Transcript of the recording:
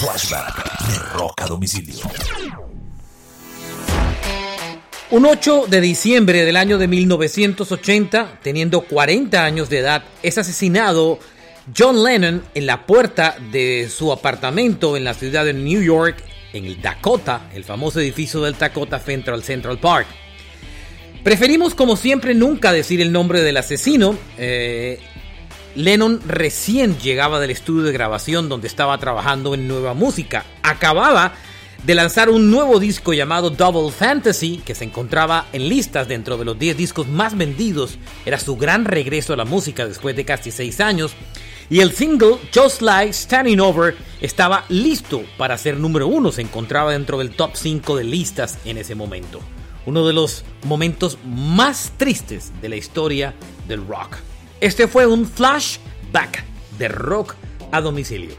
Flashback de Rock a Domicilio. Un 8 de diciembre del año de 1980, teniendo 40 años de edad, es asesinado John Lennon en la puerta de su apartamento en la ciudad de New York, en el Dakota, el famoso edificio del Dakota Central Central Park. Preferimos, como siempre, nunca decir el nombre del asesino. Eh, Lennon recién llegaba del estudio de grabación donde estaba trabajando en nueva música. Acababa de lanzar un nuevo disco llamado Double Fantasy, que se encontraba en listas dentro de los 10 discos más vendidos. Era su gran regreso a la música después de casi 6 años. Y el single Just Like Standing Over estaba listo para ser número uno, se encontraba dentro del top 5 de listas en ese momento. Uno de los momentos más tristes de la historia del rock. Este fue un flashback de rock a domicilio.